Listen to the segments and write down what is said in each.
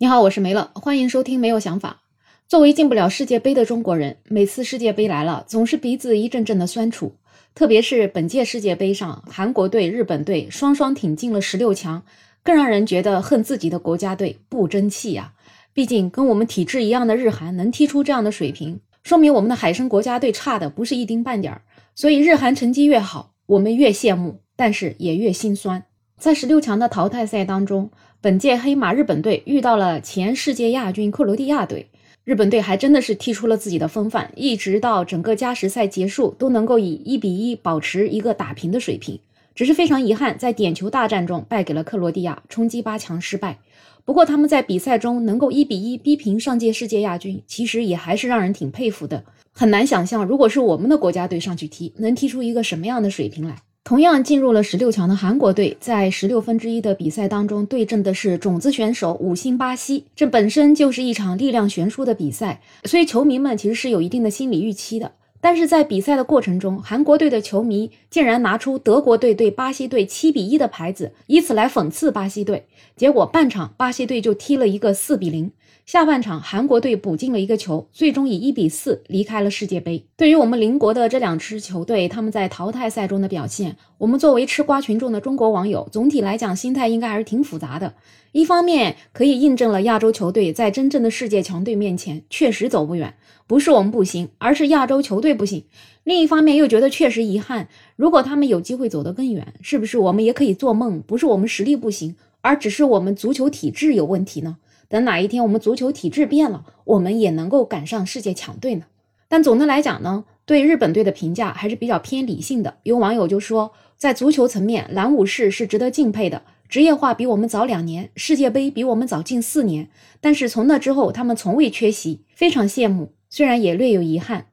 你好，我是梅乐，欢迎收听没有想法。作为进不了世界杯的中国人，每次世界杯来了，总是鼻子一阵阵的酸楚。特别是本届世界杯上，韩国队、日本队双双挺进了十六强，更让人觉得恨自己的国家队不争气呀。毕竟跟我们体质一样的日韩能踢出这样的水平，说明我们的海参国家队差的不是一丁半点儿。所以日韩成绩越好，我们越羡慕，但是也越心酸。在十六强的淘汰赛当中。本届黑马日本队遇到了前世界亚军克罗地亚队，日本队还真的是踢出了自己的风范，一直到整个加时赛结束都能够以一比一保持一个打平的水平。只是非常遗憾，在点球大战中败给了克罗地亚，冲击八强失败。不过他们在比赛中能够一比一逼平上届世界亚军，其实也还是让人挺佩服的。很难想象，如果是我们的国家队上去踢，能踢出一个什么样的水平来。同样进入了十六强的韩国队，在十六分之一的比赛当中对阵的是种子选手五星巴西，这本身就是一场力量悬殊的比赛，所以球迷们其实是有一定的心理预期的。但是在比赛的过程中，韩国队的球迷竟然拿出德国队对巴西队七比一的牌子，以此来讽刺巴西队。结果半场巴西队就踢了一个四比零。下半场，韩国队补进了一个球，最终以一比四离开了世界杯。对于我们邻国的这两支球队，他们在淘汰赛中的表现，我们作为吃瓜群众的中国网友，总体来讲心态应该还是挺复杂的。一方面可以印证了亚洲球队在真正的世界强队面前确实走不远，不是我们不行，而是亚洲球队不行。另一方面又觉得确实遗憾，如果他们有机会走得更远，是不是我们也可以做梦？不是我们实力不行，而只是我们足球体制有问题呢？等哪一天我们足球体制变了，我们也能够赶上世界强队呢。但总的来讲呢，对日本队的评价还是比较偏理性的。有网友就说，在足球层面，蓝武士是值得敬佩的，职业化比我们早两年，世界杯比我们早近四年。但是从那之后，他们从未缺席，非常羡慕，虽然也略有遗憾。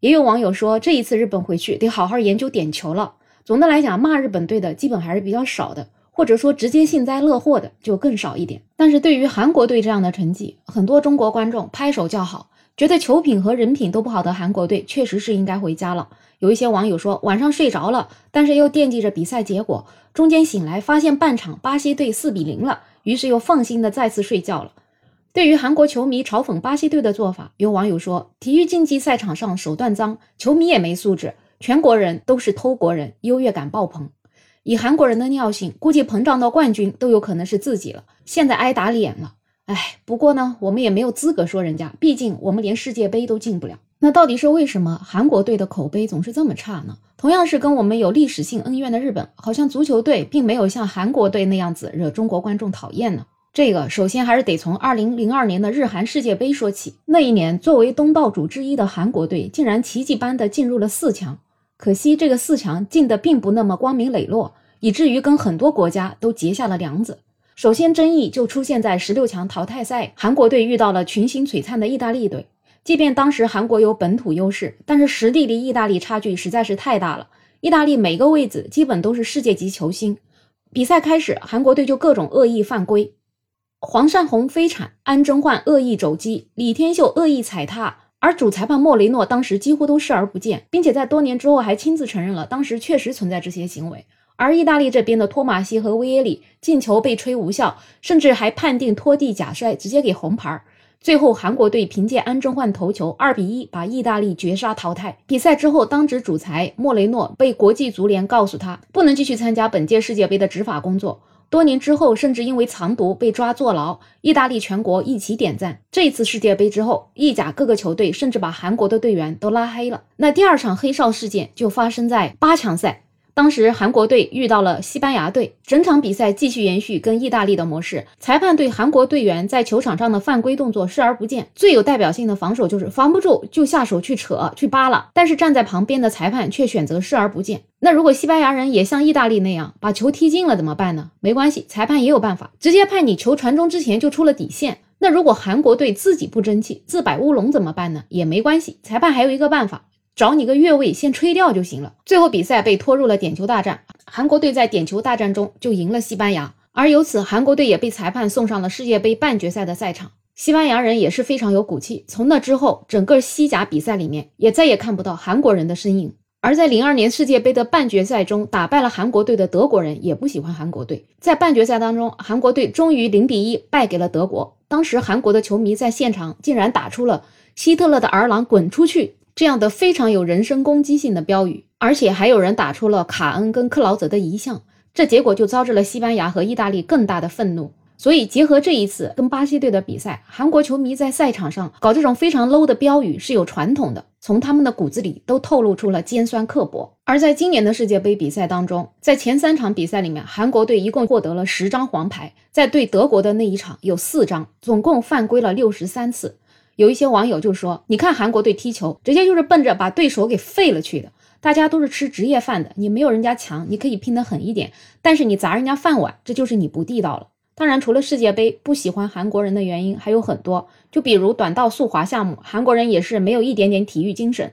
也有网友说，这一次日本回去得好好研究点球了。总的来讲，骂日本队的基本还是比较少的。或者说直接幸灾乐祸的就更少一点，但是对于韩国队这样的成绩，很多中国观众拍手叫好，觉得球品和人品都不好的韩国队确实是应该回家了。有一些网友说晚上睡着了，但是又惦记着比赛结果，中间醒来发现半场巴西队四比零了，于是又放心的再次睡觉了。对于韩国球迷嘲讽巴西队的做法，有网友说体育竞技赛场上手段脏，球迷也没素质，全国人都是偷国人，优越感爆棚。以韩国人的尿性，估计膨胀到冠军都有可能是自己了。现在挨打脸了，哎，不过呢，我们也没有资格说人家，毕竟我们连世界杯都进不了。那到底是为什么韩国队的口碑总是这么差呢？同样是跟我们有历史性恩怨的日本，好像足球队并没有像韩国队那样子惹中国观众讨厌呢。这个首先还是得从二零零二年的日韩世界杯说起。那一年，作为东道主之一的韩国队，竟然奇迹般的进入了四强。可惜这个四强进的并不那么光明磊落，以至于跟很多国家都结下了梁子。首先，争议就出现在十六强淘汰赛，韩国队遇到了群星璀璨的意大利队。即便当时韩国有本土优势，但是实力离意大利差距实在是太大了。意大利每个位子基本都是世界级球星。比赛开始，韩国队就各种恶意犯规，黄善宏飞铲，安贞焕恶意肘击，李天秀恶意踩踏。而主裁判莫雷诺当时几乎都视而不见，并且在多年之后还亲自承认了当时确实存在这些行为。而意大利这边的托马西和威耶里进球被吹无效，甚至还判定拖地假摔，直接给红牌。最后韩国队凭借安贞焕头球二比一把意大利绝杀淘汰。比赛之后，当值主裁莫雷诺被国际足联告诉他不能继续参加本届世界杯的执法工作。多年之后，甚至因为藏毒被抓坐牢，意大利全国一起点赞。这次世界杯之后，意甲各个球队甚至把韩国的队员都拉黑了。那第二场黑哨事件就发生在八强赛。当时韩国队遇到了西班牙队，整场比赛继续延续跟意大利的模式，裁判对韩国队员在球场上的犯规动作视而不见。最有代表性的防守就是防不住就下手去扯去扒拉，但是站在旁边的裁判却选择视而不见。那如果西班牙人也像意大利那样把球踢进了怎么办呢？没关系，裁判也有办法，直接判你球传中之前就出了底线。那如果韩国队自己不争气，自摆乌龙怎么办呢？也没关系，裁判还有一个办法。找你个越位，先吹掉就行了。最后比赛被拖入了点球大战，韩国队在点球大战中就赢了西班牙，而由此韩国队也被裁判送上了世界杯半决赛的赛场。西班牙人也是非常有骨气，从那之后，整个西甲比赛里面也再也看不到韩国人的身影。而在零二年世界杯的半决赛中打败了韩国队的德国人也不喜欢韩国队，在半决赛当中，韩国队终于零比一败给了德国。当时韩国的球迷在现场竟然打出了“希特勒的儿郎滚出去”这样的非常有人身攻击性的标语，而且还有人打出了卡恩跟克劳泽的遗像，这结果就招致了西班牙和意大利更大的愤怒。所以，结合这一次跟巴西队的比赛，韩国球迷在赛场上搞这种非常 low 的标语是有传统的，从他们的骨子里都透露出了尖酸刻薄。而在今年的世界杯比赛当中，在前三场比赛里面，韩国队一共获得了十张黄牌，在对德国的那一场有四张，总共犯规了六十三次。有一些网友就说：“你看韩国队踢球，直接就是奔着把对手给废了去的。大家都是吃职业饭的，你没有人家强，你可以拼得狠一点，但是你砸人家饭碗，这就是你不地道了。”当然，除了世界杯不喜欢韩国人的原因还有很多，就比如短道速滑项目，韩国人也是没有一点点体育精神。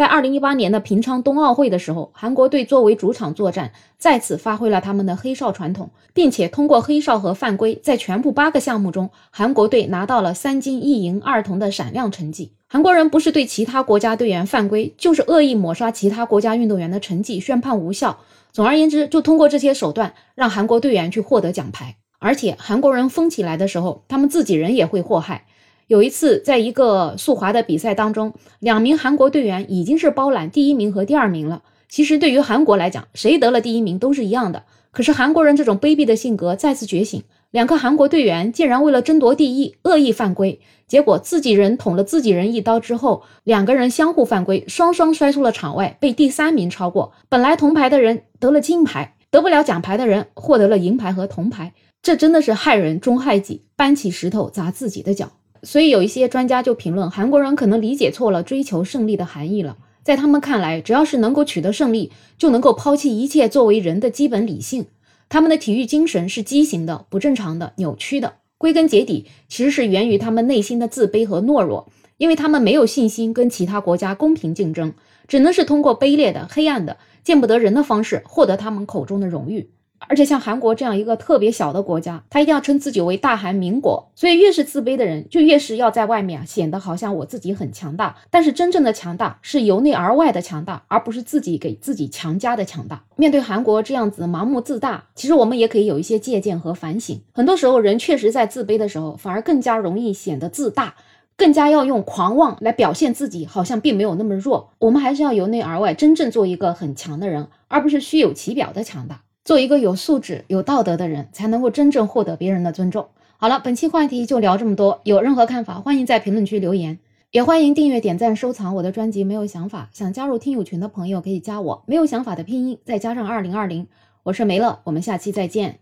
在二零一八年的平昌冬奥会的时候，韩国队作为主场作战，再次发挥了他们的黑哨传统，并且通过黑哨和犯规，在全部八个项目中，韩国队拿到了三金一银二铜的闪亮成绩。韩国人不是对其他国家队员犯规，就是恶意抹杀其他国家运动员的成绩，宣判无效。总而言之，就通过这些手段，让韩国队员去获得奖牌。而且韩国人疯起来的时候，他们自己人也会祸害。有一次，在一个速滑的比赛当中，两名韩国队员已经是包揽第一名和第二名了。其实对于韩国来讲，谁得了第一名都是一样的。可是韩国人这种卑鄙的性格再次觉醒，两个韩国队员竟然为了争夺第一，恶意犯规，结果自己人捅了自己人一刀之后，两个人相互犯规，双双摔出了场外，被第三名超过。本来铜牌的人得了金牌，得不了奖牌的人获得了银牌和铜牌。这真的是害人终害己，搬起石头砸自己的脚。所以有一些专家就评论，韩国人可能理解错了追求胜利的含义了。在他们看来，只要是能够取得胜利，就能够抛弃一切作为人的基本理性。他们的体育精神是畸形的、不正常的、扭曲的。归根结底，其实是源于他们内心的自卑和懦弱，因为他们没有信心跟其他国家公平竞争，只能是通过卑劣的、黑暗的、见不得人的方式获得他们口中的荣誉。而且像韩国这样一个特别小的国家，他一定要称自己为大韩民国，所以越是自卑的人，就越是要在外面啊显得好像我自己很强大。但是真正的强大是由内而外的强大，而不是自己给自己强加的强大。面对韩国这样子盲目自大，其实我们也可以有一些借鉴和反省。很多时候，人确实在自卑的时候，反而更加容易显得自大，更加要用狂妄来表现自己，好像并没有那么弱。我们还是要由内而外，真正做一个很强的人，而不是虚有其表的强大。做一个有素质、有道德的人，才能够真正获得别人的尊重。好了，本期话题就聊这么多。有任何看法，欢迎在评论区留言，也欢迎订阅、点赞、收藏我的专辑。没有想法，想加入听友群的朋友可以加我。没有想法的拼音再加上二零二零，我是梅乐，我们下期再见。